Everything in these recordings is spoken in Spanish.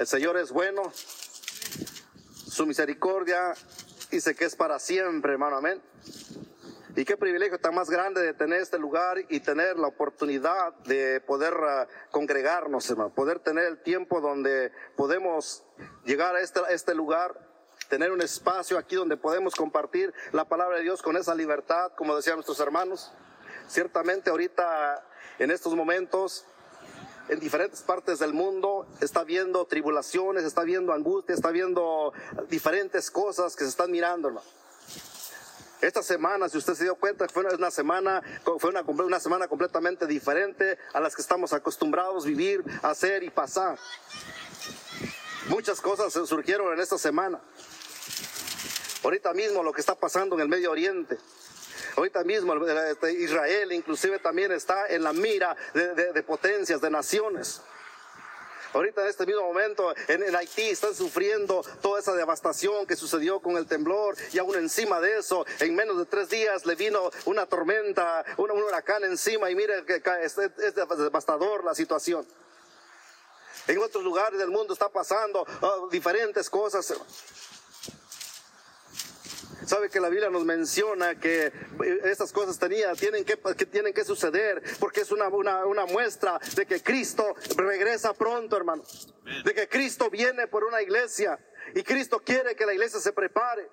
El Señor es bueno, su misericordia dice que es para siempre, hermano, amén. Y qué privilegio tan más grande de tener este lugar y tener la oportunidad de poder uh, congregarnos, hermano, poder tener el tiempo donde podemos llegar a este, a este lugar, tener un espacio aquí donde podemos compartir la palabra de Dios con esa libertad, como decían nuestros hermanos. Ciertamente ahorita, en estos momentos, en diferentes partes del mundo está viendo tribulaciones, está viendo angustia, está viendo diferentes cosas que se están mirando. Esta semana, si usted se dio cuenta, fue una semana, fue una, una semana completamente diferente a las que estamos acostumbrados a vivir, hacer y pasar. Muchas cosas surgieron en esta semana. Ahorita mismo lo que está pasando en el Medio Oriente. Ahorita mismo este, Israel inclusive también está en la mira de, de, de potencias, de naciones. Ahorita en este mismo momento en, en, Haití están sufriendo toda esa devastación que sucedió con el temblor y aún encima de eso, en menos de tres días le vino una tormenta, un, un huracán encima y mire que es, es devastador la situación. En otros lugares del mundo está pasando uh, diferentes cosas. Sabe que la Biblia nos menciona que estas cosas tenía, tienen que, que, tienen que suceder porque es una, una, una muestra de que Cristo regresa pronto, hermano. De que Cristo viene por una iglesia y Cristo quiere que la iglesia se prepare.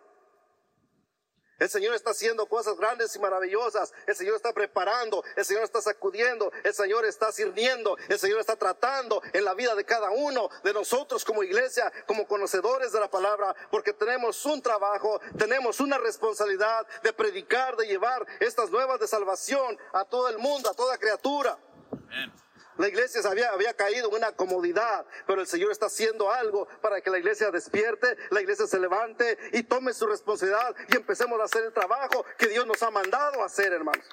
El Señor está haciendo cosas grandes y maravillosas. El Señor está preparando. El Señor está sacudiendo. El Señor está sirviendo. El Señor está tratando en la vida de cada uno de nosotros como iglesia, como conocedores de la palabra, porque tenemos un trabajo, tenemos una responsabilidad de predicar, de llevar estas nuevas de salvación a todo el mundo, a toda criatura. La iglesia había, había caído en una comodidad, pero el Señor está haciendo algo para que la iglesia despierte, la iglesia se levante y tome su responsabilidad y empecemos a hacer el trabajo que Dios nos ha mandado a hacer, hermanos.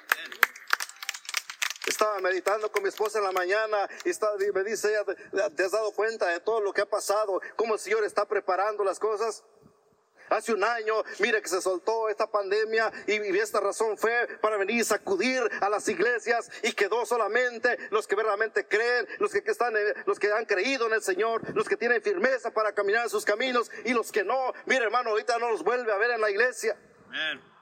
Estaba meditando con mi esposa en la mañana y está, me dice ella, ¿te has dado cuenta de todo lo que ha pasado? ¿Cómo el Señor está preparando las cosas? Hace un año, mire que se soltó esta pandemia y, y, esta razón fue para venir y sacudir a las iglesias y quedó solamente los que verdaderamente creen, los que, que están, los que han creído en el Señor, los que tienen firmeza para caminar en sus caminos y los que no. Mire hermano, ahorita no los vuelve a ver en la iglesia. Amen.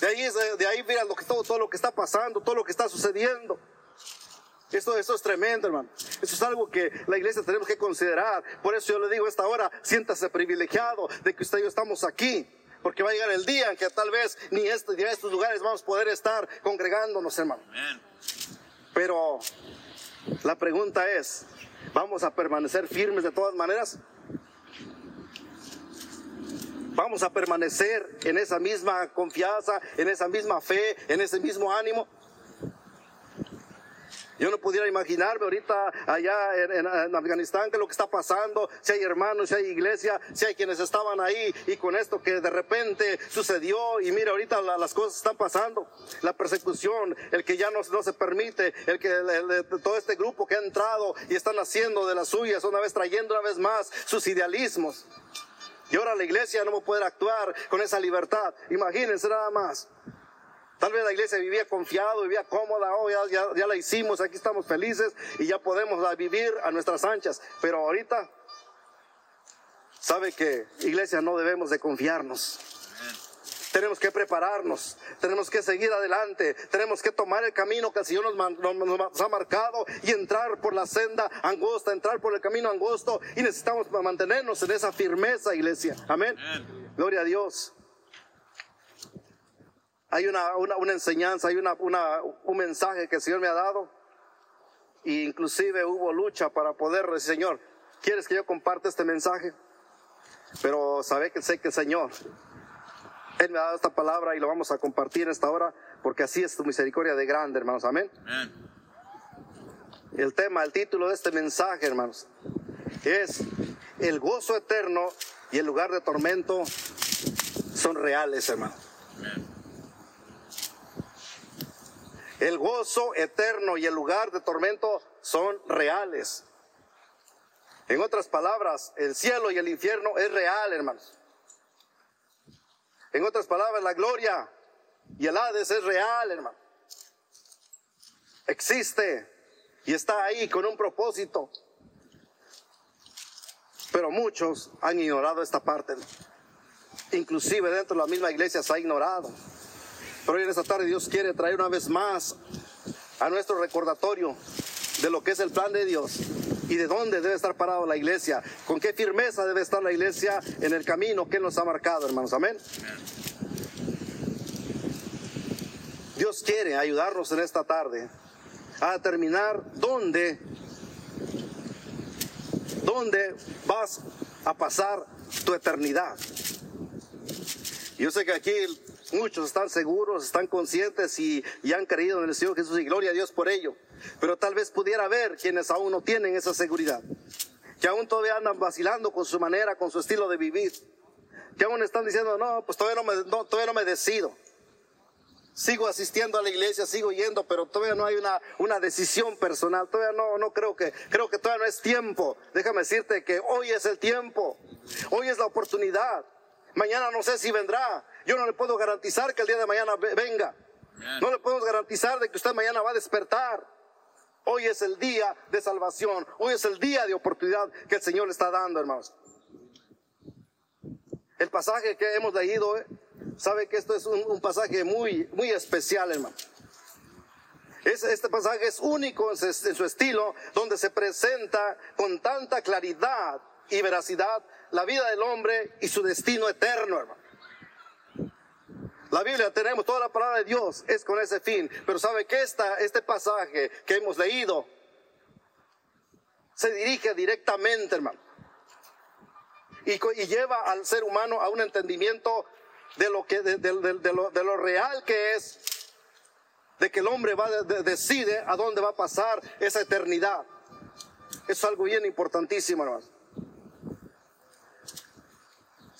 De ahí, de ahí mira lo que, todo, todo lo que está pasando, todo lo que está sucediendo. Esto, esto es tremendo, hermano. Eso es algo que la iglesia tenemos que considerar. Por eso yo le digo a esta hora, siéntase privilegiado de que usted y yo estamos aquí. Porque va a llegar el día en que tal vez ni, este, ni a estos lugares vamos a poder estar congregándonos, hermano. Pero la pregunta es, ¿vamos a permanecer firmes de todas maneras? ¿Vamos a permanecer en esa misma confianza, en esa misma fe, en ese mismo ánimo? Yo no pudiera imaginarme ahorita allá en, en, en, Afganistán que lo que está pasando, si hay hermanos, si hay iglesia, si hay quienes estaban ahí y con esto que de repente sucedió y mira ahorita la, las cosas están pasando, la persecución, el que ya no, no se permite, el que el, el, todo este grupo que ha entrado y están haciendo de las suyas, una vez trayendo una vez más sus idealismos. Y ahora la iglesia no va a poder actuar con esa libertad. Imagínense nada más. Tal vez la iglesia vivía confiado, vivía cómoda, oh, ya, ya, ya, la hicimos, aquí estamos felices y ya podemos vivir a nuestras anchas. Pero ahorita, sabe que iglesia no debemos de confiarnos. Tenemos que prepararnos, tenemos que seguir adelante, tenemos que tomar el camino que el Señor nos, nos, nos, ha marcado y entrar por la senda angosta, entrar por el camino angosto y necesitamos mantenernos en esa firmeza, iglesia. Amén. Amén. Gloria a Dios hay una, una, una enseñanza, hay una, un mensaje que el Señor me ha dado. E inclusive hubo lucha para poder decir, Señor, ¿quieres que yo comparte este mensaje? Pero sabe que sé que el Señor, Él me ha dado esta palabra y lo vamos a compartir en esta hora, porque así es tu misericordia de grande, hermanos. Amén. Amén. El tema, el título de este mensaje, hermanos, es el gozo eterno y el lugar de tormento son reales, hermanos. Amén. El gozo eterno y el lugar de tormento son reales. En otras palabras, el cielo y el infierno es real, hermanos. En otras palabras, la gloria y el Hades es real, hermano. Existe y está ahí con un propósito. Pero muchos han ignorado esta parte. Inclusive dentro de la misma iglesia se ha ignorado. Pero hoy en esta tarde Dios quiere traer una vez más a nuestro recordatorio de lo que es el plan de Dios y de dónde debe estar parado la iglesia, con qué firmeza debe estar la iglesia en el camino que nos ha marcado, hermanos. Amén. Dios quiere ayudarnos en esta tarde a determinar dónde, dónde vas a pasar tu eternidad. Yo sé que aquí muchos están seguros, están conscientes y, y, han creído en el Señor Jesús y gloria a Dios por ello. Pero tal vez pudiera haber quienes aún no tienen esa seguridad, que aún todavía andan vacilando con su manera, con su estilo de vivir, que aún están diciendo, no, pues todavía no me, todavía no me decido. Sigo asistiendo a la iglesia, sigo yendo, pero todavía no hay una, una decisión personal. Todavía no, no creo que, creo que todavía no es tiempo. Déjame decirte que hoy es el tiempo. Hoy es la oportunidad. Mañana no sé si vendrá. Yo no le puedo garantizar que el día de mañana venga. No le podemos garantizar de que usted mañana va a despertar. Hoy es el día de salvación. Hoy es el día de oportunidad que el Señor le está dando, hermanos. El pasaje que hemos leído, ¿eh? sabe que esto es un, un, pasaje muy, muy especial, hermano. Es, este pasaje es único en su, en su estilo, donde se presenta con tanta claridad y veracidad la vida del hombre y su destino eterno, hermano. La Biblia tenemos, toda la palabra de Dios es con ese fin. Pero sabe que esta, este pasaje que hemos leído se dirige directamente, hermano. Y, y lleva al ser humano a un entendimiento de lo, que, de, de, lo, de lo real que es, de que el hombre va decide a dónde va a pasar esa eternidad. Eso es algo bien importantísimo, hermano.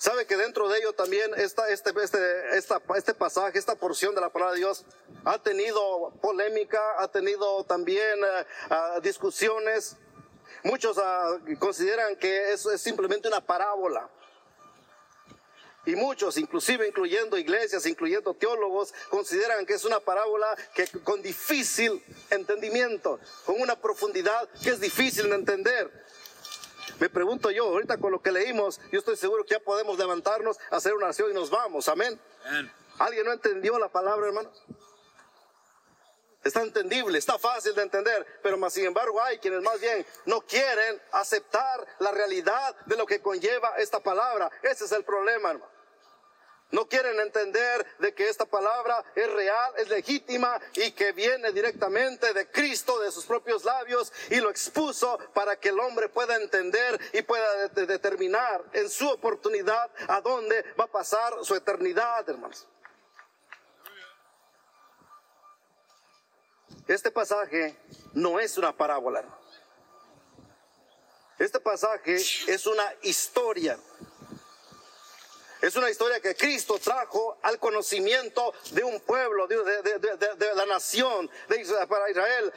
Sabe que dentro de ello también esta, este, este, esta, este pasaje, esta porción de la palabra de Dios ha tenido polémica, ha tenido también uh, uh, discusiones. Muchos uh, consideran que es simplemente una parábola. Y muchos, inclusive incluyendo iglesias, incluyendo teólogos, consideran que es una parábola que con difícil entendimiento, con una profundidad que es difícil de entender. Me pregunto yo, ahorita con lo que leímos, yo estoy seguro que ya podemos levantarnos, hacer una oración y nos vamos. Amén. Amén. ¿Alguien no entendió la palabra, hermanos? Está entendible, está fácil de entender, pero más sin embargo hay quienes más bien no quieren aceptar la realidad de lo que conlleva esta palabra. Ese es el problema, hermano. No quieren entender de que esta palabra es real, es legítima y que viene directamente de Cristo, de sus propios labios, y lo expuso para que el hombre pueda entender y pueda de determinar en su oportunidad a dónde va a pasar su eternidad, hermanos. Este pasaje no es una parábola. Este pasaje es una historia. Es una historia que Cristo trajo al conocimiento de un pueblo, de, la nación, para Israel.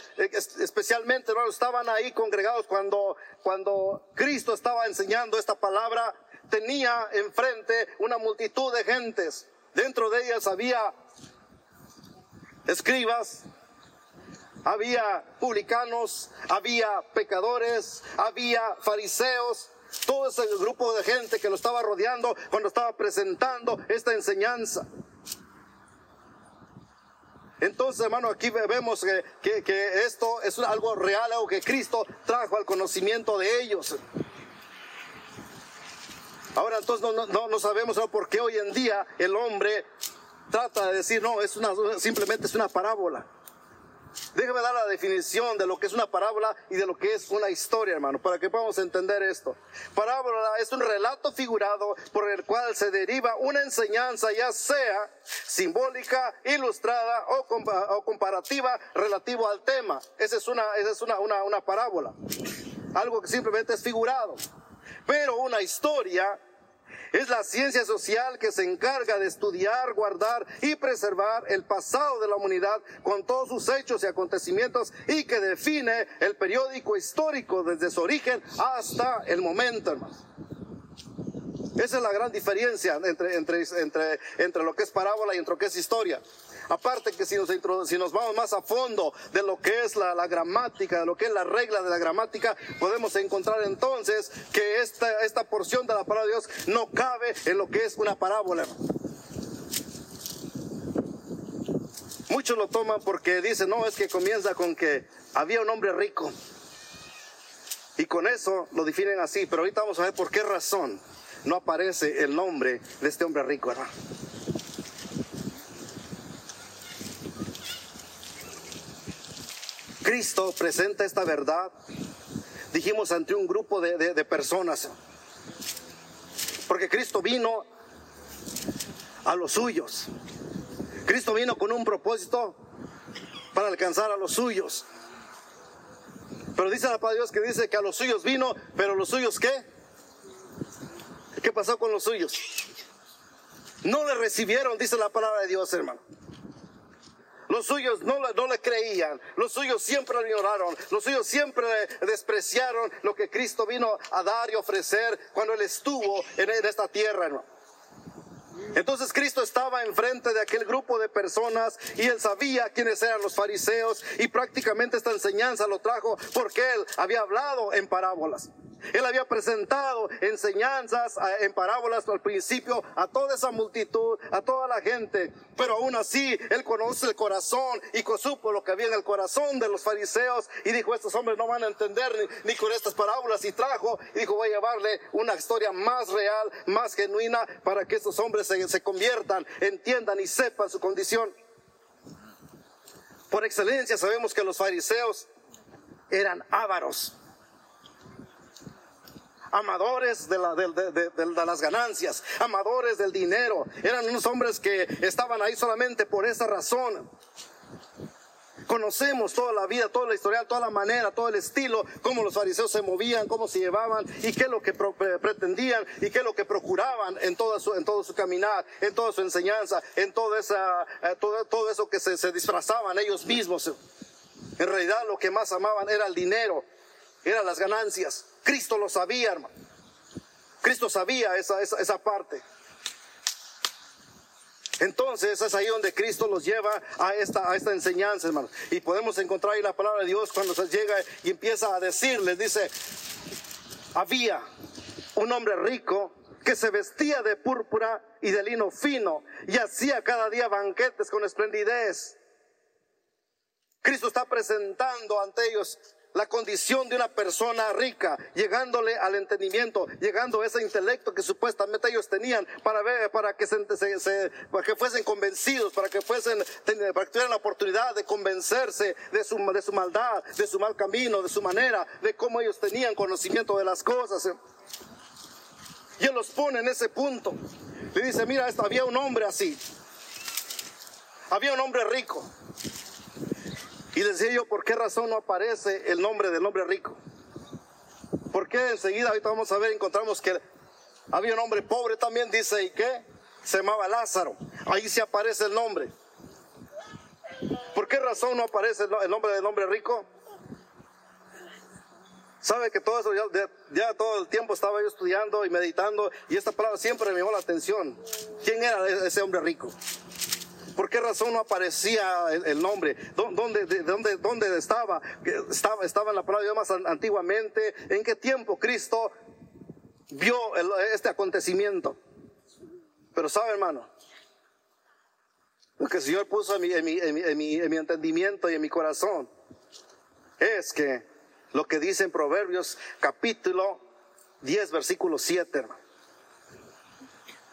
Especialmente, hermanos, estaban ahí congregados cuando, cuando Cristo estaba enseñando esta palabra. Tenía enfrente una multitud de gentes. Dentro de ellas había escribas, había publicanos, había pecadores, había fariseos, todo ese grupo de gente que lo estaba rodeando cuando estaba presentando esta enseñanza. Entonces, hermano, aquí vemos que, que, esto es algo real, algo que Cristo trajo al conocimiento de ellos. Ahora, entonces no, no, no sabemos por qué hoy en día el hombre trata de decir, no, es una, simplemente es una parábola. Déjame dar la definición de lo que es una parábola y de lo que es una historia, hermano, para que podamos entender esto. Parábola es un relato figurado por el cual se deriva una enseñanza, ya sea simbólica, ilustrada o, o comparativa relativo al tema. Esa es, una, esa es una, una, una parábola. Algo que simplemente es figurado. Pero una historia es la ciencia social que se encarga de estudiar, guardar y preservar el pasado de la humanidad con todos sus hechos y acontecimientos y que define el periódico histórico desde su origen hasta el momento, hermano. Esa es la gran diferencia entre, entre, entre, entre lo que es parábola y entre lo que es historia. Aparte que si nos, vamos más a fondo de lo que es la, gramática, de lo que es la regla de la gramática, podemos encontrar entonces que esta, esta porción de la palabra de Dios no cabe en lo que es una parábola. Muchos lo toman porque dicen, no, es que comienza con que había un hombre rico. Y con eso lo definen así, pero ahorita vamos a ver por qué razón no aparece el nombre de este hombre rico, hermano. Cristo presenta esta verdad, dijimos, ante un grupo de, personas. Porque Cristo vino a los suyos. Cristo vino con un propósito para alcanzar a los suyos. Pero dice la palabra de Dios que dice que a los suyos vino, pero los suyos qué? ¿Qué pasó con los suyos? No le recibieron, dice la palabra de Dios, hermano. Los suyos no, no, le creían, los suyos siempre ignoraron, los suyos siempre despreciaron lo que Cristo vino a dar y ofrecer cuando Él estuvo en, esta tierra. Entonces Cristo estaba enfrente de aquel grupo de personas y él sabía quiénes eran los fariseos y prácticamente esta enseñanza lo trajo porque él había hablado en parábolas. Él había presentado enseñanzas en parábolas al principio a toda esa multitud, a toda la gente, pero aún así él conoce el corazón y supo lo que había en el corazón de los fariseos y dijo, estos hombres no van a entender ni, con estas parábolas y trajo y dijo, voy a llevarle una historia más real, más genuina para que estos hombres se, se conviertan, entiendan y sepan su condición. Por excelencia sabemos que los fariseos eran ávaros amadores de, las ganancias, amadores del dinero. Eran unos hombres que estaban ahí solamente por esa razón. Conocemos toda la vida, toda la historia, toda la manera, todo el estilo, cómo los fariseos se movían, cómo se llevaban y qué es lo que pretendían y qué es lo que procuraban en todo su, en todo su caminar, en toda su enseñanza, en toda esa, eh, todo, todo, eso que se, se disfrazaban ellos mismos. En realidad lo que más amaban era el dinero, eran las ganancias. Cristo lo sabía, hermano. Cristo sabía esa, esa, parte. Entonces es ahí donde Cristo los lleva a esta, a esta enseñanza, hermano. Y podemos encontrar ahí la palabra de Dios cuando se llega y empieza a decirles, dice, había un hombre rico que se vestía de púrpura y de lino fino y hacía cada día banquetes con esplendidez. Cristo está presentando ante ellos la condición de una persona rica, llegándole al entendimiento, llegando a ese intelecto que supuestamente ellos tenían para ver, para que se, para que fuesen convencidos, para que fuesen, para que tuvieran la oportunidad de convencerse de su, de su maldad, de su mal camino, de su manera, de cómo ellos tenían conocimiento de las cosas. Y él los pone en ese punto. Le dice, mira, esto, había un hombre así. Había un hombre rico. Y decía yo, ¿por qué razón no aparece el nombre del hombre rico? ¿Por qué enseguida, ahorita vamos a ver, encontramos que había un hombre pobre también, dice, ¿y qué? Se llamaba Lázaro. Ahí sí aparece el nombre. ¿Por qué razón no aparece el nombre del hombre rico? Sabe que todo eso, ya, ya, todo el tiempo estaba yo estudiando y meditando y esta palabra siempre me llamó la atención. ¿Quién era ese hombre rico? ¿Por qué razón no aparecía el, nombre? ¿Dónde, dónde, dónde estaba? estaba? Estaba en la palabra de Dios más antiguamente. ¿En qué tiempo Cristo vio este acontecimiento? Pero sabe, hermano, lo que el Señor puso en mi, en mi, en mi, en mi entendimiento y en mi corazón es que lo que dice en Proverbios capítulo 10, versículo 7, hermano.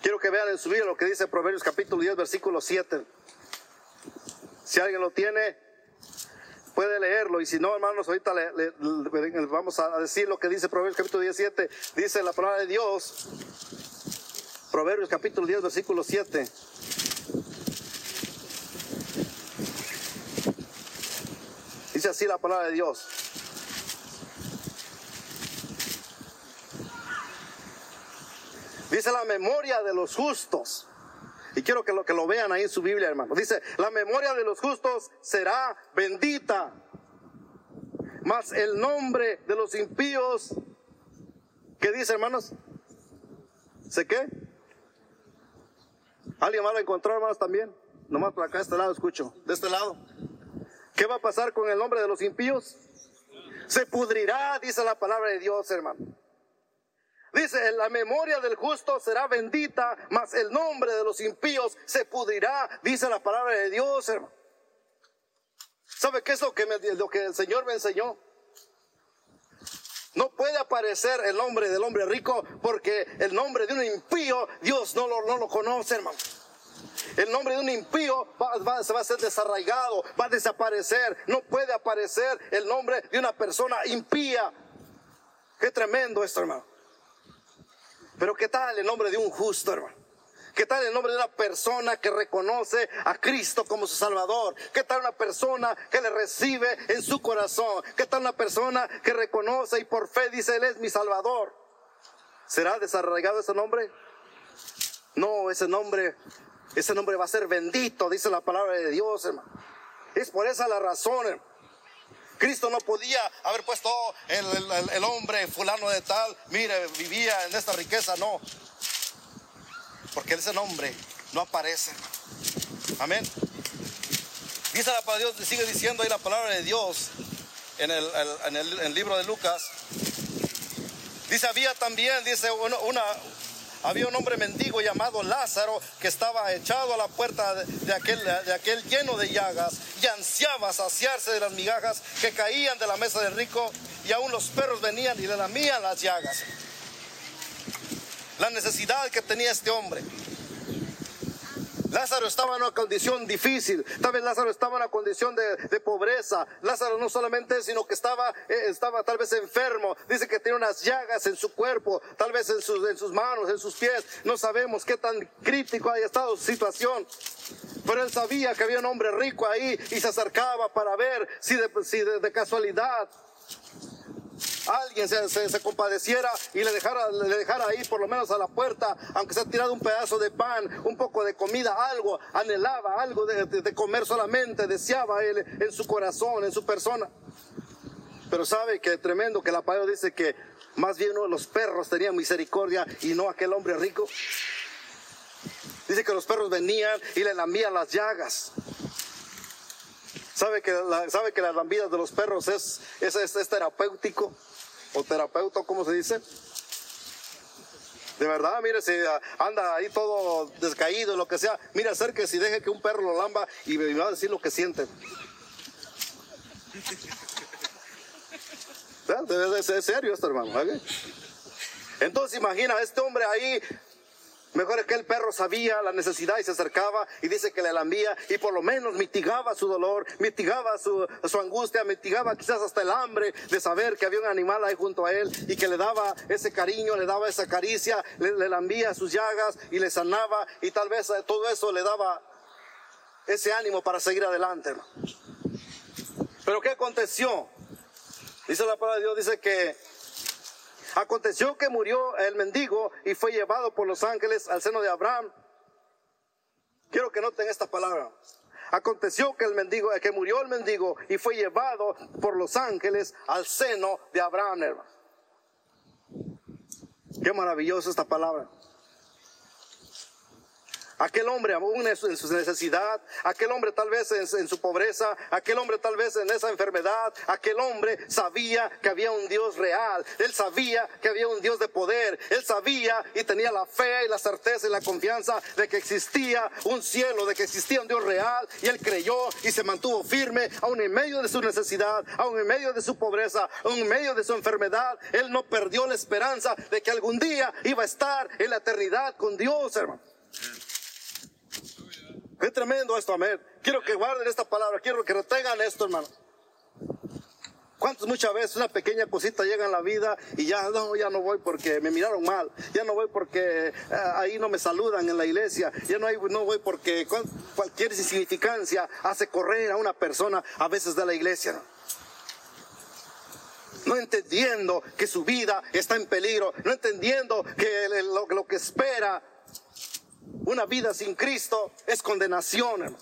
Quiero que vean en su vida lo que dice Proverbios capítulo 10, versículo 7. Si alguien lo tiene, puede leerlo. Y si no, hermanos, ahorita le, vamos a decir lo que dice Proverbios capítulo 17. Dice la palabra de Dios. Proverbios capítulo 10, versículo 7. Dice así la palabra de Dios. Dice la memoria de los justos. Y quiero que lo, que lo vean ahí en su Biblia, hermano. Dice, la memoria de los justos será bendita. Mas el nombre de los impíos, ¿qué dice, hermanos? ¿Sé qué? ¿Alguien más lo encontró, hermanos, también? Nomás por acá, de este lado escucho. De este lado. ¿Qué va a pasar con el nombre de los impíos? Se pudrirá, dice la palabra de Dios, hermano. Dice, la memoria del justo será bendita, mas el nombre de los impíos se pudrirá, dice la palabra de Dios, hermano. ¿Sabe qué es lo que, lo que el Señor me enseñó? No puede aparecer el nombre del hombre rico porque el nombre de un impío Dios no lo, no lo conoce, hermano. El nombre de un impío va, va a ser desarraigado, va a desaparecer. No puede aparecer el nombre de una persona impía. Qué tremendo esto, hermano. Pero ¿qué tal el nombre de un justo, hermano? ¿Qué tal el nombre de una persona que reconoce a Cristo como su Salvador? ¿Qué tal una persona que le recibe en su corazón? ¿Qué tal una persona que reconoce y por fe dice, Él es mi Salvador? ¿Será desarraigado ese nombre? No, ese nombre, ese nombre va a ser bendito, dice la palabra de Dios, hermano. Es por esa la razón, Cristo no podía haber puesto el, el, hombre fulano de tal, mire, vivía en esta riqueza, no porque ese nombre no aparece. Amén. Dice la palabra de Dios, sigue diciendo ahí la palabra de Dios en el, libro de Lucas. Dice, había también, dice, una, había un hombre mendigo llamado Lázaro que estaba echado a la puerta de, aquel, lleno de llagas y ansiaba saciarse de las migajas que caían de la mesa del rico y aún los perros venían y le lamían las llagas la necesidad que tenía este hombre. Lázaro estaba en una condición difícil, tal vez Lázaro estaba en una condición de, pobreza. Lázaro no solamente, sino que estaba, eh, estaba tal vez enfermo. Dice que tiene unas llagas en su cuerpo, tal vez en sus, en sus manos, en sus pies. No sabemos qué tan crítico haya estado su situación. Pero él sabía que había un hombre rico ahí y se acercaba para ver si si de casualidad alguien se, compadeciera y le dejara, le dejara ahí por lo menos a la puerta, aunque se ha tirado un pedazo de pan, un poco de comida, algo, anhelaba algo de, comer solamente, deseaba él en su corazón, en su persona. Pero sabe que tremendo que la palabra dice que más bien los perros tenían misericordia y no aquel hombre rico. Dice que los perros venían y le lamían las llagas. ¿Sabe que, sabe que las lambidas de los perros es, es, es terapéutico? o terapeuta, ¿cómo se dice? De verdad, mire, si anda ahí todo descaído, lo que sea, mire, acérquese y deje que un perro lo lamba y me va a decir lo que siente. Debe ser serio esto, hermano. Entonces imagina, este hombre ahí Mejor es que el perro sabía la necesidad y se acercaba y dice que le lambía y por lo menos mitigaba su dolor, mitigaba su, angustia, mitigaba quizás hasta el hambre de saber que había un animal ahí junto a él y que le daba ese cariño, le daba esa caricia, le, le lambía sus llagas y le sanaba y tal vez todo eso le daba ese ánimo para seguir adelante. Pero ¿qué aconteció? Dice la palabra de Dios, dice que Aconteció que murió el mendigo y fue llevado por los ángeles al seno de Abraham. Quiero que noten esta palabra. Aconteció que el mendigo, que murió el mendigo y fue llevado por los ángeles al seno de Abraham. Qué maravillosa esta palabra. Aquel hombre aún en su necesidad, aquel hombre tal vez en, su pobreza, aquel hombre tal vez en esa enfermedad, aquel hombre sabía que había un Dios real, él sabía que había un Dios de poder, él sabía y tenía la fe y la certeza y la confianza de que existía un cielo, de que existía un Dios real y él creyó y se mantuvo firme aún en medio de su necesidad, aún en medio de su pobreza, aún en medio de su enfermedad, él no perdió la esperanza de que algún día iba a estar en la eternidad con Dios, hermano. Qué tremendo esto, amén. Quiero que guarden esta palabra, quiero que retengan esto, hermano. ¿Cuántos muchas veces una pequeña cosita llega en la vida y ya no, ya no voy porque me miraron mal, ya no voy porque eh, ahí no me saludan en la iglesia, ya no, hay, no voy porque cualquier insignificancia hace correr a una persona a veces de la iglesia. No entendiendo que su vida está en peligro, no entendiendo que lo que espera una vida sin Cristo es condenación.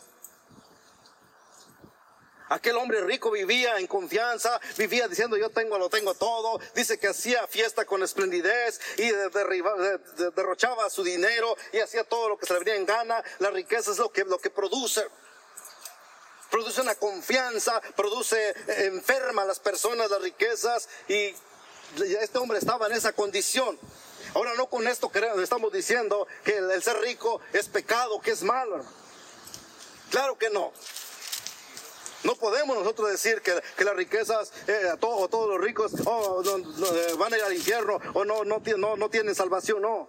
Aquel hombre rico vivía en confianza, vivía diciendo yo tengo, lo tengo todo. Dice que hacía fiesta con esplendidez y derrochaba su dinero y hacía todo lo que se le venía en gana. La riqueza es lo que, lo que produce. Produce una confianza, produce, eh, enferma a las personas las riquezas y este hombre estaba en esa condición. Ahora no con esto estamos diciendo que el, ser rico es pecado, que es malo. Claro que no. No podemos nosotros decir que, las riquezas, eh, todos, todos los ricos oh, eh, van a ir al infierno o no, no, no, no tienen salvación, no.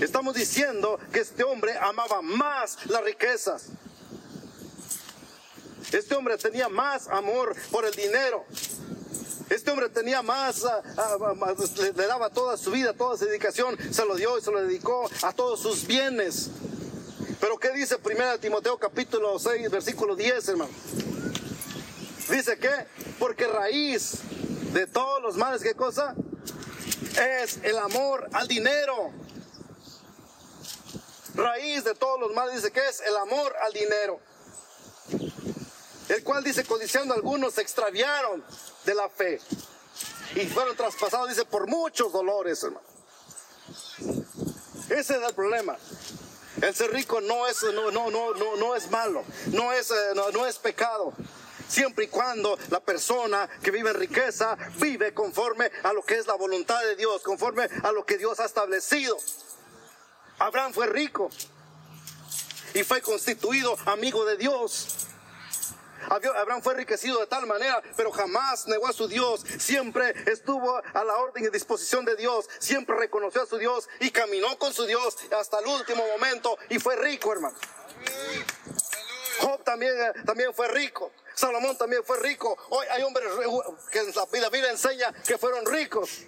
Estamos diciendo que este hombre amaba más las riquezas. Este hombre tenía más amor por el dinero. Este hombre tenía más, ah, ah, le, daba toda su vida, toda su dedicación, se lo dio y se lo dedicó a todos sus bienes. Pero ¿qué dice 1 Timoteo capítulo 6, versículo 10, hermano? Dice que, porque raíz de todos los males, ¿qué cosa? Es el amor al dinero. Raíz de todos los males dice que es el amor al dinero. El cual dice, codiciando algunos se extraviaron de la fe. Y fueron traspasados, dice, por muchos dolores, hermano. Ese es el problema. El ser rico no es, no, no, no, no, es malo, no es, eh, no, es pecado siempre y cuando la persona que vive en riqueza vive conforme a lo que es la voluntad de Dios, conforme a lo que Dios ha establecido. Abraham fue rico y fue constituido amigo de Dios. Abraham fue enriquecido de tal manera, pero jamás negó a su Dios. Siempre estuvo a la orden y disposición de Dios. Siempre reconoció a su Dios y caminó con su Dios hasta el último momento y fue rico, hermano. Job también, eh, también fue rico. Salomón también fue rico. Hoy hay hombres que la Biblia enseña que fueron ricos.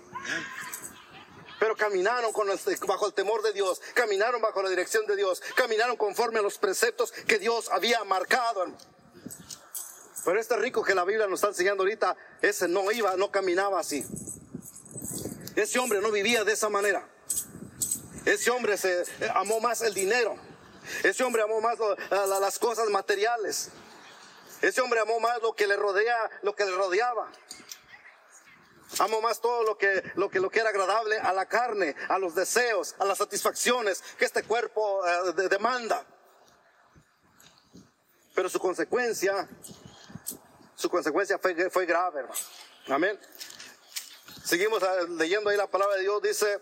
Pero caminaron bajo el temor de Dios, caminaron bajo la dirección de Dios, caminaron conforme a los preceptos que Dios había marcado. Pero este rico que la Biblia nos está enseñando ahorita, ese no iba, no caminaba así. Ese hombre no vivía de esa manera. Ese hombre se eh, amó más el dinero. Ese hombre amó más las cosas materiales. Ese hombre amó más lo que le rodea, lo que le rodeaba. Amó más todo lo que, lo que, lo que era agradable a la carne, a los deseos, a las satisfacciones que este cuerpo eh, demanda. Pero su consecuencia su consecuencia fue, fue grave, hermano. Amén. Seguimos ah, leyendo ahí la palabra de Dios, dice,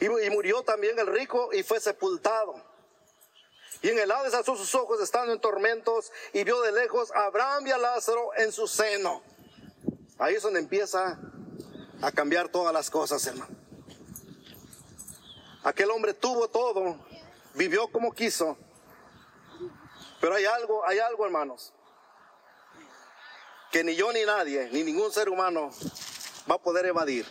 y, murió también el rico y fue sepultado. Y en el Hades alzó sus ojos estando en tormentos y vio de lejos a Abraham y a Lázaro en su seno. Ahí es donde empieza a cambiar todas las cosas, hermano. Aquel hombre tuvo todo, vivió como quiso, pero hay algo, hay algo, hermanos, que ni yo ni nadie, ni ningún ser humano va a poder evadir.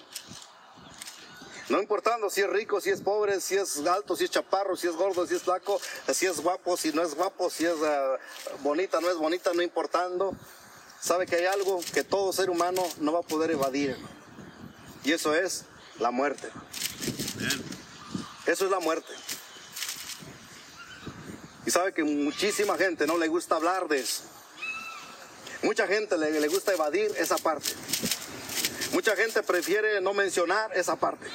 No importando si es rico, si es pobre, si es alto, si es chaparro, si es gordo, si es flaco, si es guapo, si no es guapo, si es uh, bonita, no es bonita, no importando. Sabe que hay algo que todo ser humano no va a poder evadir. Y eso es la muerte. Eso es la muerte. Y sabe que muchísima gente no le gusta hablar de eso. Mucha gente le, le gusta evadir esa parte. Mucha gente prefiere no mencionar esa parte.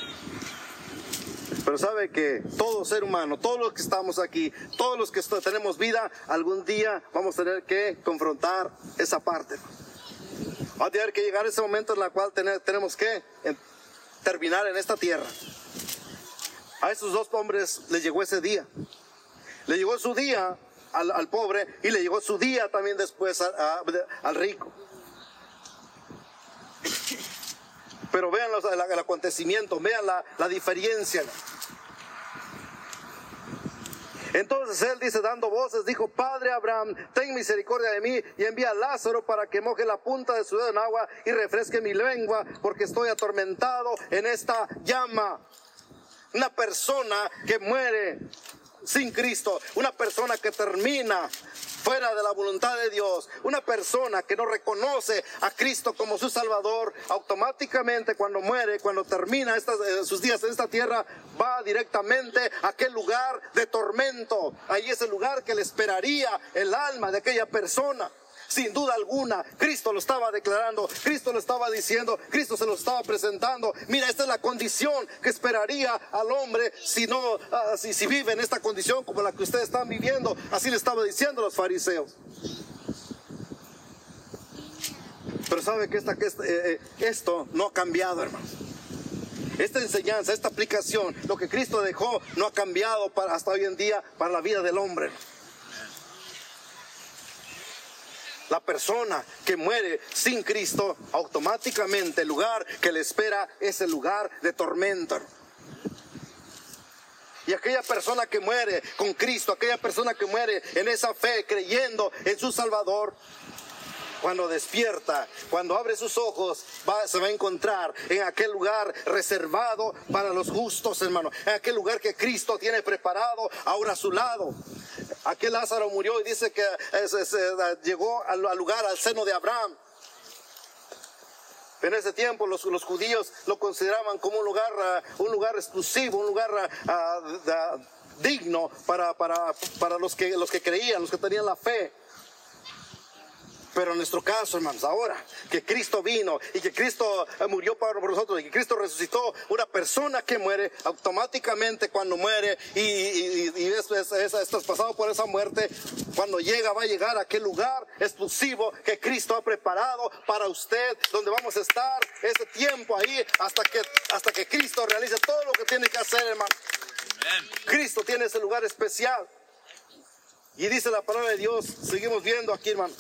Pero sabe que todo ser humano, todos los que estamos aquí, todos los que tenemos vida, algún día vamos a tener que confrontar esa parte. Va a tener que llegar ese momento en el cual tenemos que terminar en esta tierra. A esos dos hombres les llegó ese día. Le llegó su día al, pobre y le llegó su día también después al rico. Pero vean los, el, acontecimiento, vean la, la diferencia. Entonces él dice, dando voces, dijo, Padre Abraham, ten misericordia de mí y envía a Lázaro para que moje la punta de su dedo en agua y refresque mi lengua, porque estoy atormentado en esta llama. Una persona que muere sin Cristo, una persona que termina fuera de la voluntad de Dios, una persona que no reconoce a Cristo como su Salvador, automáticamente cuando muere, cuando termina eh, sus días en esta tierra, va directamente a aquel lugar de tormento. Ahí es el lugar que le esperaría el alma de aquella persona. Sin duda alguna, Cristo lo estaba declarando, Cristo lo estaba diciendo, Cristo se lo estaba presentando. Mira, esta es la condición que esperaría al hombre si no, ah, si, vive en esta condición como la que ustedes están viviendo. Así le estaba diciendo los fariseos. Pero sabe que, esta, que eh, eh, esto no ha cambiado, hermano. Esta enseñanza, esta aplicación, lo que Cristo dejó, no ha cambiado hasta hoy en día para la vida del hombre. La persona que muere sin Cristo, automáticamente el lugar que le espera es el lugar de tormento. Y aquella persona que muere con Cristo, aquella persona que muere en esa fe, creyendo en su Salvador, cuando despierta, cuando abre sus ojos, se va a encontrar en aquel lugar reservado para los justos, hermano. En aquel lugar que Cristo tiene preparado ahora a su lado. Aquel Lázaro murió y dice que llegó al, lugar, al seno de Abraham. En ese tiempo los, judíos lo consideraban como un lugar, ah, un lugar exclusivo, un lugar ah, ah, digno para, los que creían, los que tenían la fe. Pero en nuestro caso, hermanos, ahora que Cristo vino y que Cristo eh, murió por nosotros y que Cristo resucitó, una persona que muere automáticamente cuando muere y, y, estás pasado por esa muerte, cuando llega va a llegar a aquel lugar exclusivo que Cristo ha preparado para usted, donde vamos a estar ese tiempo ahí hasta que, hasta que Cristo realice todo lo que tiene que hacer, hermano. Cristo tiene ese lugar especial. Y dice la palabra de Dios, seguimos viendo aquí, hermano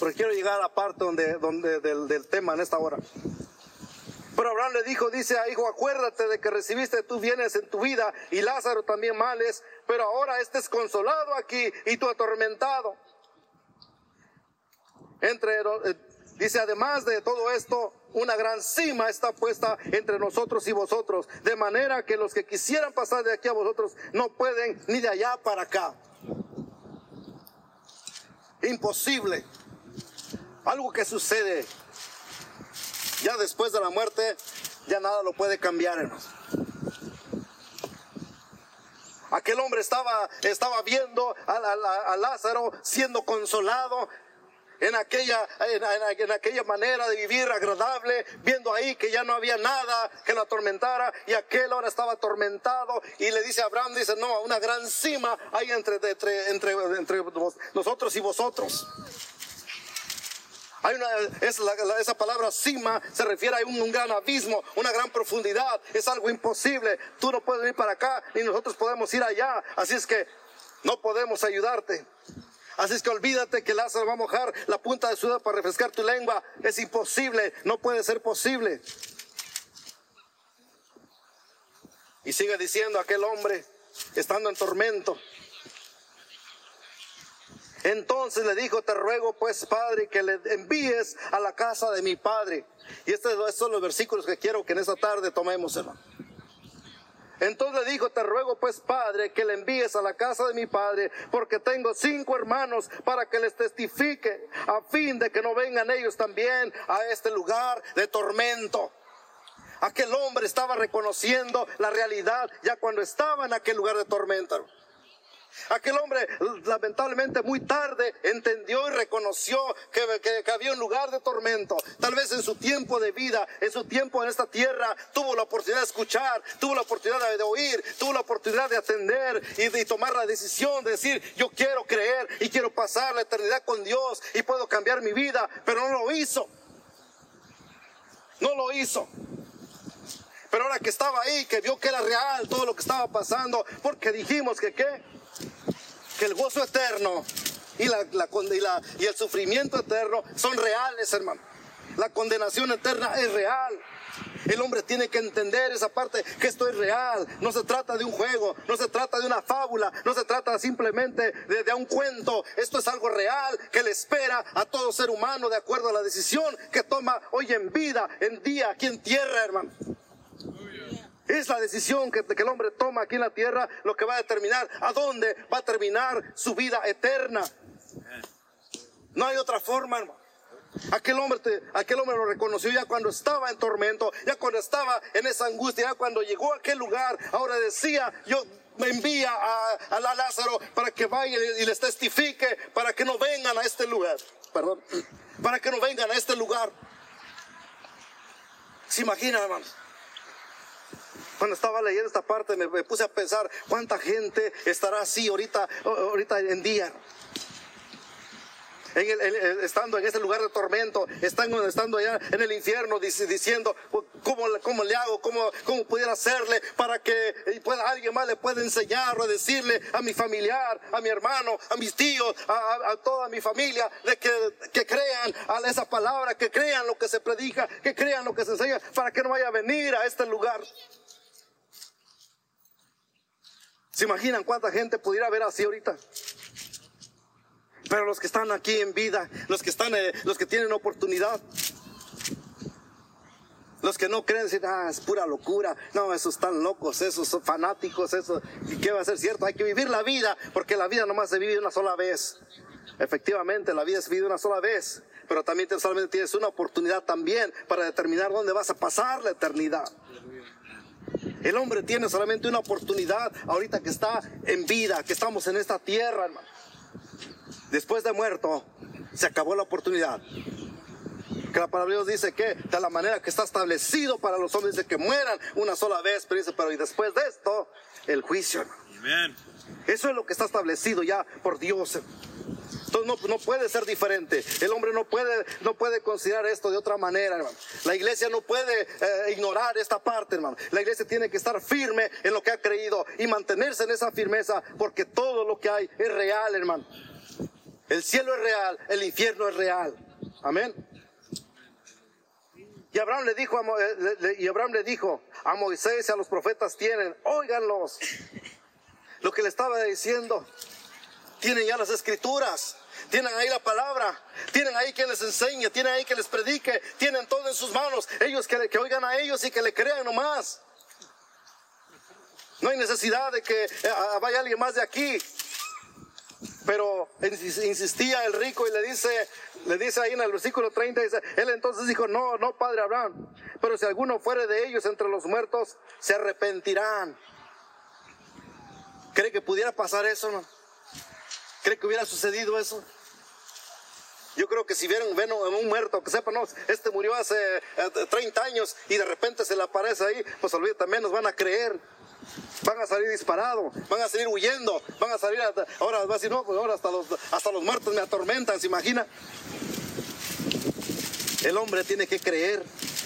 porque quiero llegar a la parte donde, donde, del, tema en esta hora. Pero Abraham le dijo, dice a hijo, acuérdate de que recibiste tus bienes en tu vida y Lázaro también males, pero ahora estés consolado aquí y tú atormentado. Entre, eh, dice, además de todo esto, una gran cima está puesta entre nosotros y vosotros, de manera que los que quisieran pasar de aquí a vosotros no pueden ni de allá para acá. Imposible. Algo que sucede ya después de la muerte, ya nada lo puede cambiar, hermanos. Aquel hombre estaba, estaba viendo a, Lázaro siendo consolado en aquella, en, aquella manera de vivir agradable, viendo ahí que ya no había nada que lo atormentara y aquel ahora estaba atormentado y le dice a Abraham, dice, no, una gran cima hay entre, nosotros y vosotros. Hay una, esa palabra cima se refiere a un, gran abismo, una gran profundidad. Es algo imposible. Tú no puedes ir para acá ni nosotros podemos ir allá. Así es que no podemos ayudarte. Así es que olvídate que Lázaro va a mojar la punta de su dedo para refrescar tu lengua. Es imposible, no puede ser posible. Y sigue diciendo aquel hombre, estando en tormento, entonces le dijo, te ruego pues, Padre, que le envíes a la casa de mi Padre. Y estos son los versículos que quiero que en esta tarde tomemos, hermano. Entonces le dijo, te ruego pues, Padre, que le envíes a la casa de mi Padre, porque tengo cinco hermanos para que les testifique, a fin de que no vengan ellos también a este lugar de tormento. Aquel hombre estaba reconociendo la realidad ya cuando estaba en aquel lugar de tormento. Aquel hombre lamentablemente muy tarde entendió y reconoció que, había un lugar de tormento. Tal vez en su tiempo de vida, en su tiempo en esta tierra, tuvo la oportunidad de escuchar, tuvo la oportunidad de oír, tuvo la oportunidad de atender y de tomar la decisión de decir, yo quiero creer y quiero pasar la eternidad con Dios y puedo cambiar mi vida, pero no lo hizo. No lo hizo. Pero ahora que estaba ahí, que vio que era real todo lo que estaba pasando, porque dijimos que qué, que el gozo eterno y, la, y, el sufrimiento eterno son reales, hermano. La condenación eterna es real. El hombre tiene que entender esa parte que esto es real. No se trata de un juego, no se trata de una fábula, no se trata simplemente de, de, un cuento. Esto es algo real que le espera a todo ser humano de acuerdo a la decisión que toma hoy en vida, en día, aquí en tierra, hermano. Es la decisión que, el hombre toma aquí en la tierra lo que va a determinar a dónde va a terminar su vida eterna. No hay otra forma, hermano. Aquel hombre, aquel hombre lo reconoció ya cuando estaba en tormento, ya cuando estaba en esa angustia, ya cuando llegó a aquel lugar. Ahora decía, yo me envía a, a la Lázaro para que vaya y les testifique, para que no vengan a este lugar. Perdón, para que no vengan a este lugar. ¿Se imaginan, hermanos? Cuando estaba leyendo esta parte me, puse a pensar cuánta gente estará así ahorita, ahorita en día en el, estando en ese lugar de tormento, estando, estando allá en el infierno, diciendo cómo, cómo le hago, cómo, cómo pudiera hacerle para que pueda, alguien más le pueda enseñar o decirle a mi familiar, a mi hermano, a mis tíos, a, a toda mi familia, de que, que crean a esa palabra, que crean lo que se predica, que crean lo que se enseña, para que no vaya a venir a este lugar. ¿Se imaginan cuánta gente pudiera ver así ahorita? Pero los que están aquí en vida, los que están, eh, los que tienen oportunidad, los que no creen, dicen, ah, es pura locura. No, esos están locos, esos son fanáticos, eso. ¿Y qué va a ser cierto? Hay que vivir la vida, porque la vida nomás se vive una sola vez. Efectivamente, la vida se vive una sola vez, pero también solamente tienes una oportunidad también para determinar dónde vas a pasar la eternidad. El hombre tiene solamente una oportunidad ahorita que está en vida, que estamos en esta tierra, hermano después de muerto, se acabó la oportunidad. Que la palabra de Dios dice que de la manera que está establecido para los hombres de que mueran una sola vez, pero dice, pero y después de esto, el juicio. Eso es lo que está establecido ya por Dios. Entonces no, puede ser diferente. El hombre no puede, no puede considerar esto de otra manera, hermano. La iglesia no puede eh, ignorar esta parte, hermano. La iglesia tiene que estar firme en lo que ha creído y mantenerse en esa firmeza porque todo lo que hay es real, hermano. El cielo es real, el infierno es real. Amén. Y Abraham le dijo a, eh, y Abraham le dijo a Moisés y a los profetas tienen, óiganlos. Lo que le estaba diciendo, tienen ya las escrituras, tienen ahí la palabra, tienen ahí quien les enseñe, tienen ahí que les predique, tienen todo en sus manos, ellos que, que oigan a ellos y que le crean nomás. No hay necesidad de que eh, vaya alguien más de aquí. Pero insistía el rico y le dice, le dice ahí en el versículo 30, dice, él entonces dijo, no, no, padre Abraham, pero si alguno fuere de ellos entre los muertos, se arrepentirán. ¿Cree que pudiera pasar eso? No? ¿Cree que hubiera sucedido eso? Yo creo que si vieron, un muerto, que sepan, no, este murió hace 30 eh, años y de repente se le aparece ahí, pues olvídate, también nos van a creer. Van a salir disparados, van a salir huyendo, van a salir, ahora va a decir, no, pues ahora hasta los, hasta los muertos me atormentan, ¿se imagina? El hombre tiene que creer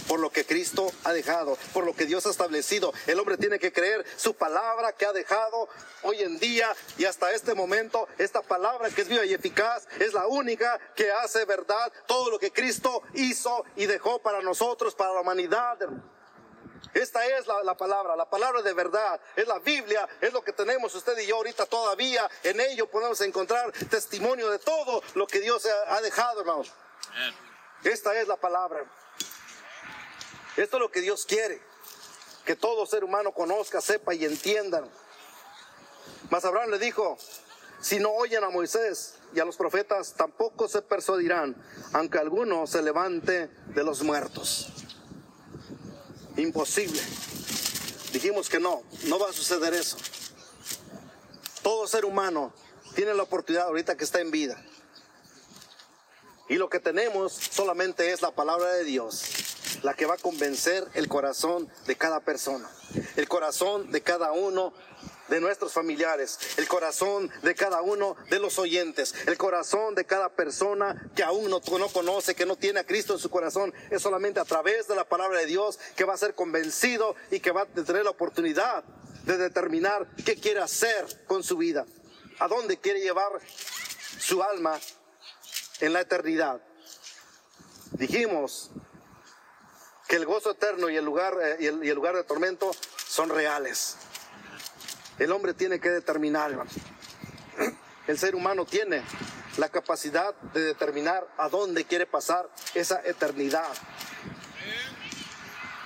por lo que Cristo ha dejado, por lo que Dios ha establecido. El hombre tiene que creer su palabra que ha dejado hoy en día y hasta este momento. Esta palabra que es viva y eficaz es la única que hace verdad todo lo que Cristo hizo y dejó para nosotros, para la humanidad. Esta es la, palabra, la palabra de verdad, es la Biblia, es lo que tenemos usted y yo ahorita todavía. En ello podemos encontrar testimonio de todo lo que Dios ha, dejado, hermanos. Esta es la palabra. Esto es lo que Dios quiere, que todo ser humano conozca, sepa y entienda. Mas Abraham le dijo, si no oyen a Moisés y a los profetas, tampoco se persuadirán, aunque alguno se levante de los muertos. Imposible. Dijimos que no, no va a suceder eso. Todo ser humano tiene la oportunidad ahorita que está en vida. Y lo que tenemos solamente es la palabra de Dios, la que va a convencer el corazón de cada persona, el corazón de cada uno de nuestros familiares, el corazón de cada uno de los oyentes, el corazón de cada persona que aún no, no, conoce, que no tiene a Cristo en su corazón. Es solamente a través de la palabra de Dios que va a ser convencido y que va a tener la oportunidad de determinar qué quiere hacer con su vida, a dónde quiere llevar su alma en la eternidad. Dijimos que el gozo eterno y el lugar, eh, y el lugar de tormento son reales. El hombre tiene que determinar, El ser humano tiene la capacidad de determinar a dónde quiere pasar esa eternidad.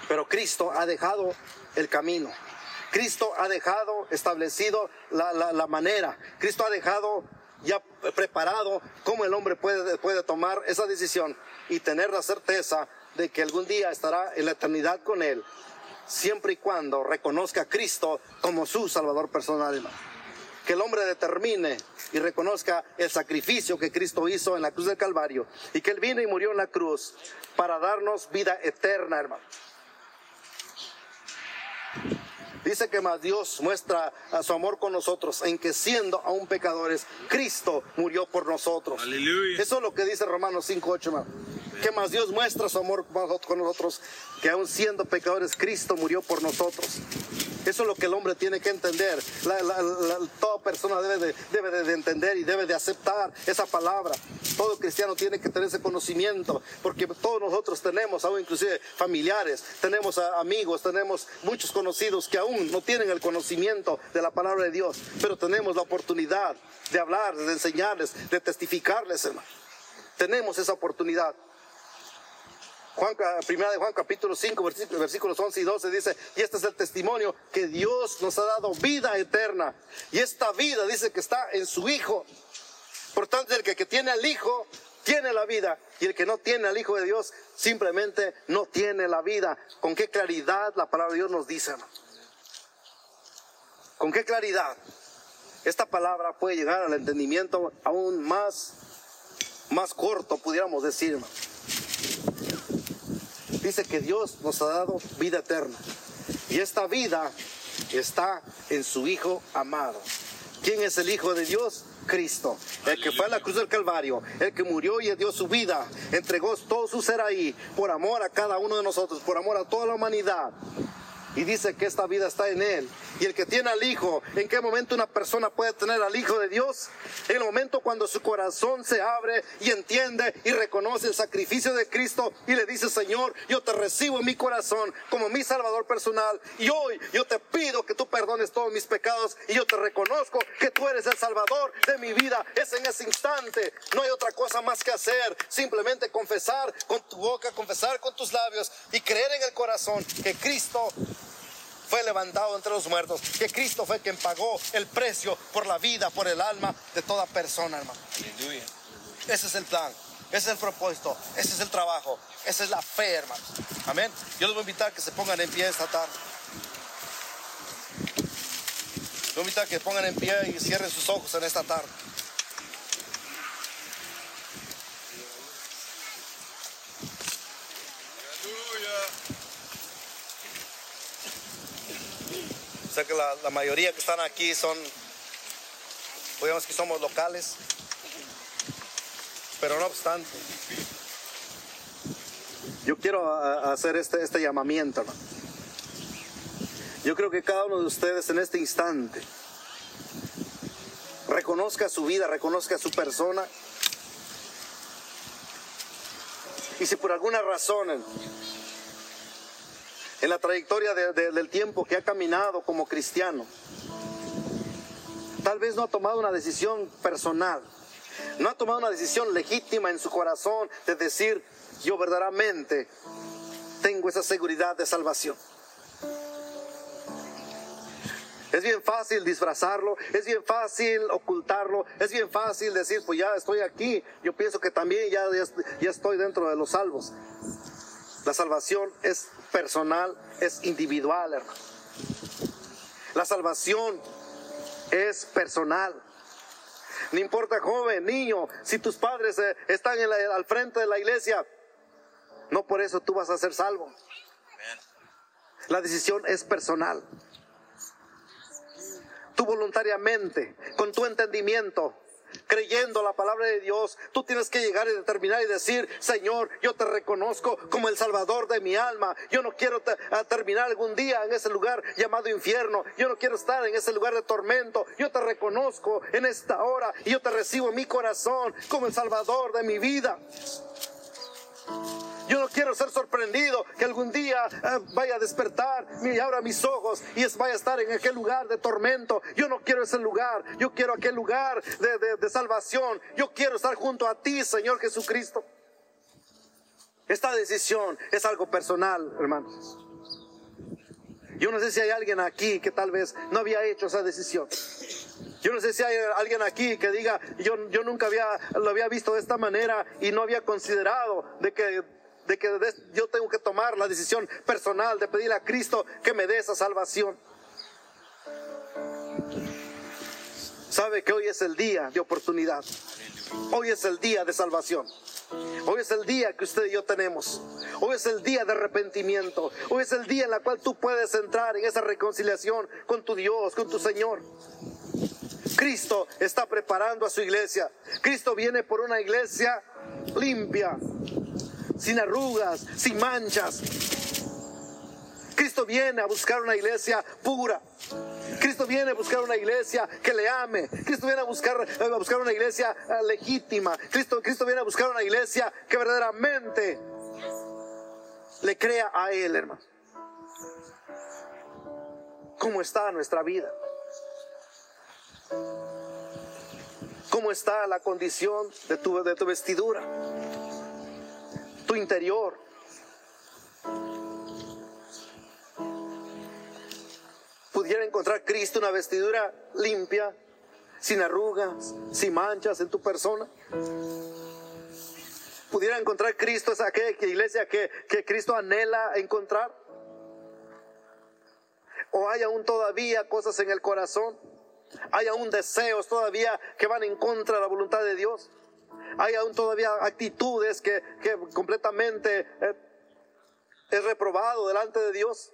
Pero Cristo ha dejado el camino. Cristo ha dejado establecido la, la, manera. Cristo ha dejado ya preparado cómo el hombre puede, puede tomar esa decisión y tener la certeza de que algún día estará en la eternidad con Él, siempre y cuando reconozca a Cristo como su Salvador personal. Que el hombre determine y reconozca el sacrificio que Cristo hizo en la cruz del Calvario y que Él vino y murió en la cruz para darnos vida eterna, hermano. Dice que más Dios muestra a su amor con nosotros en que siendo aún pecadores, Cristo murió por nosotros. Aleluya. Eso es lo que dice Romanos 5.8, hermano. Que más Dios muestra su amor con nosotros, que aún siendo pecadores, Cristo murió por nosotros. Eso es lo que el hombre tiene que entender. Toda persona debe, de, debe de entender y debe de aceptar esa palabra. Todo cristiano tiene que tener ese conocimiento, porque todos nosotros tenemos, aún inclusive familiares, tenemos amigos, tenemos muchos conocidos que aún no tienen el conocimiento de la palabra de Dios, pero tenemos la oportunidad de hablar, de enseñarles, de testificarles, hermano. Tenemos esa oportunidad. Juan, primera de Juan capítulo 5 versículos, versículos 11 y 12 dice, y este es el testimonio que Dios nos ha dado vida eterna. Y esta vida dice que está en su Hijo. Por tanto, el que, que tiene al Hijo tiene la vida y el que no tiene al Hijo de Dios simplemente no tiene la vida. ¿Con qué claridad la palabra de Dios nos dice? Hermano? ¿Con qué claridad? Esta palabra puede llegar al entendimiento aún más, más corto, pudiéramos decir. Hermano dice que Dios nos ha dado vida eterna. Y esta vida está en su Hijo amado. ¿Quién es el Hijo de Dios? Cristo, el que fue a la cruz del Calvario, el que murió y dio su vida, entregó todo su ser ahí, por amor a cada uno de nosotros, por amor a toda la humanidad. Y dice que esta vida está en Él. Y el que tiene al Hijo, ¿en qué momento una persona puede tener al Hijo de Dios? En el momento cuando su corazón se abre y entiende y reconoce el sacrificio de Cristo y le dice, Señor, yo te recibo en mi corazón como mi Salvador personal. Y hoy yo te pido que tú perdones todos mis pecados y yo te reconozco que tú eres el Salvador de mi vida. Es en ese instante. No hay otra cosa más que hacer. Simplemente confesar con tu boca, confesar con tus labios y creer en el corazón que Cristo fue levantado entre los muertos, que Cristo fue quien pagó el precio por la vida, por el alma de toda persona, hermano. Aleluya. Ese es el plan, ese es el propósito, ese es el trabajo, esa es la fe, hermanos. Amén. Yo les voy a invitar a que se pongan en pie esta tarde. Les voy a invitar a que pongan en pie y cierren sus ojos en esta tarde. Sé que la, mayoría que están aquí son, digamos que somos locales, pero no obstante, yo quiero hacer este, este llamamiento. Yo creo que cada uno de ustedes en este instante reconozca su vida, reconozca su persona. Y si por alguna razón en la trayectoria de, de, del tiempo que ha caminado como cristiano. Tal vez no ha tomado una decisión personal, no ha tomado una decisión legítima en su corazón de decir, yo verdaderamente tengo esa seguridad de salvación. Es bien fácil disfrazarlo, es bien fácil ocultarlo, es bien fácil decir, pues ya estoy aquí, yo pienso que también ya, ya estoy dentro de los salvos. La salvación es personal, es individual, hermano. La salvación es personal. No importa joven, niño, si tus padres eh, están la, al frente de la iglesia, no por eso tú vas a ser salvo. La decisión es personal. Tú voluntariamente, con tu entendimiento, creyendo la palabra de Dios, tú tienes que llegar y determinar y decir, Señor, yo te reconozco como el Salvador de mi alma. Yo no quiero te terminar algún día en ese lugar llamado infierno. Yo no quiero estar en ese lugar de tormento. Yo te reconozco en esta hora y yo te recibo en mi corazón como el Salvador de mi vida. Yo no quiero ser sorprendido que algún día eh, vaya a despertar y abra mis ojos y vaya a estar en aquel lugar de tormento. Yo no quiero ese lugar. Yo quiero aquel lugar de, de, de salvación. Yo quiero estar junto a ti, Señor Jesucristo. Esta decisión es algo personal, hermanos. Yo no sé si hay alguien aquí que tal vez no había hecho esa decisión. Yo no sé si hay alguien aquí que diga, yo, yo nunca había, lo había visto de esta manera y no había considerado de que, de que yo tengo que tomar la decisión personal de pedir a Cristo que me dé esa salvación. Sabe que hoy es el día de oportunidad. Hoy es el día de salvación. Hoy es el día que usted y yo tenemos. Hoy es el día de arrepentimiento. Hoy es el día en el cual tú puedes entrar en esa reconciliación con tu Dios, con tu Señor. Cristo está preparando a su iglesia. Cristo viene por una iglesia limpia, sin arrugas, sin manchas. Cristo viene a buscar una iglesia pura. Cristo viene a buscar una iglesia que le ame. Cristo viene a buscar, a buscar una iglesia eh, legítima. Cristo, Cristo viene a buscar una iglesia que verdaderamente le crea a Él, hermano. ¿Cómo está nuestra vida? ¿Cómo está la condición de tu, de tu vestidura? Tu interior. pudiera encontrar Cristo una vestidura limpia, sin arrugas, sin manchas en tu persona. Pudiera encontrar Cristo esa iglesia que, que Cristo anhela encontrar. O hay aún todavía cosas en el corazón. Hay aún deseos todavía que van en contra de la voluntad de Dios. Hay aún todavía actitudes que, que completamente eh, es reprobado delante de Dios.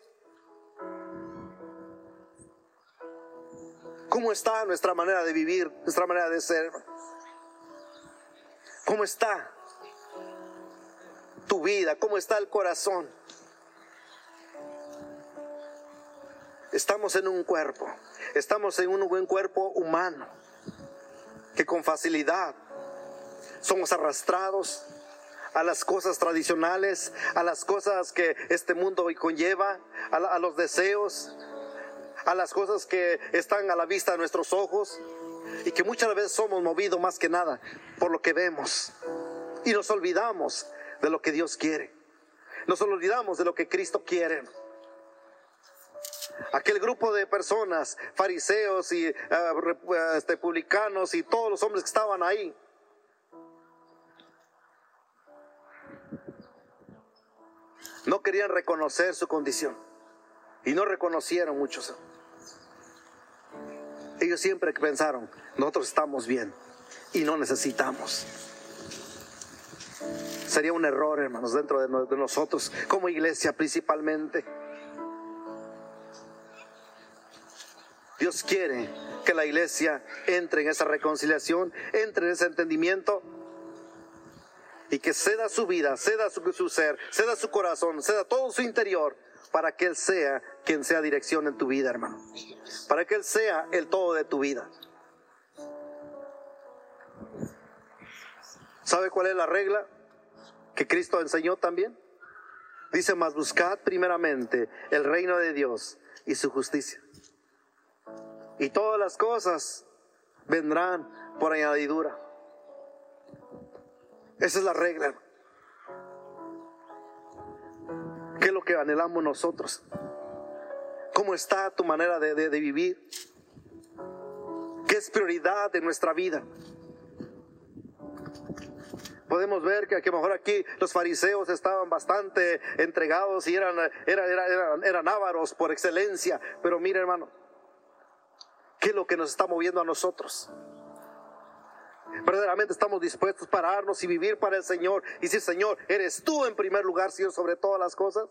¿Cómo está nuestra manera de vivir, nuestra manera de ser? ¿Cómo está tu vida? ¿Cómo está el corazón? Estamos en un cuerpo, estamos en un buen cuerpo humano, que con facilidad somos arrastrados a las cosas tradicionales, a las cosas que este mundo hoy conlleva, a, a los deseos, a las cosas que están a la vista de nuestros ojos y que muchas veces somos movidos más que nada por lo que vemos y nos olvidamos de lo que Dios quiere. Nos olvidamos de lo que Cristo quiere. Aquel grupo de personas, fariseos y eh, este, publicanos y todos los hombres que estaban ahí, no querían reconocer su condición y no reconocieron muchos. Ellos siempre pensaron, nosotros estamos bien y no necesitamos. Sería un error, hermanos, dentro de, nosotros, como iglesia principalmente. Dios quiere que la iglesia entre en esa reconciliación, entre en ese entendimiento y que ceda su vida, ceda su, ser, ceda su corazón, ceda todo su interior para que Él sea quien sea dirección en tu vida, hermano. Para que Él sea el todo de tu vida. ¿Sabe cuál es la regla que Cristo enseñó también? Dice, más buscad primeramente el reino de Dios y su justicia. Y todas las cosas vendrán por añadidura. Esa es la regla. ¿Qué es lo que anhelamos nosotros? ¿Cómo está tu manera de, vivir? ¿Qué es prioridad de nuestra vida? podemos ver que, a lo mejor aquí los fariseos estaban bastante entregados y eran, eran, eran, eran, ávaros por excelencia. Pero mire hermano, ¿qué es lo que nos está moviendo a nosotros? Verdaderamente estamos dispuestos a pararnos y vivir para el Señor y decir, Señor, eres tú en primer lugar, Señor, sobre todas las cosas.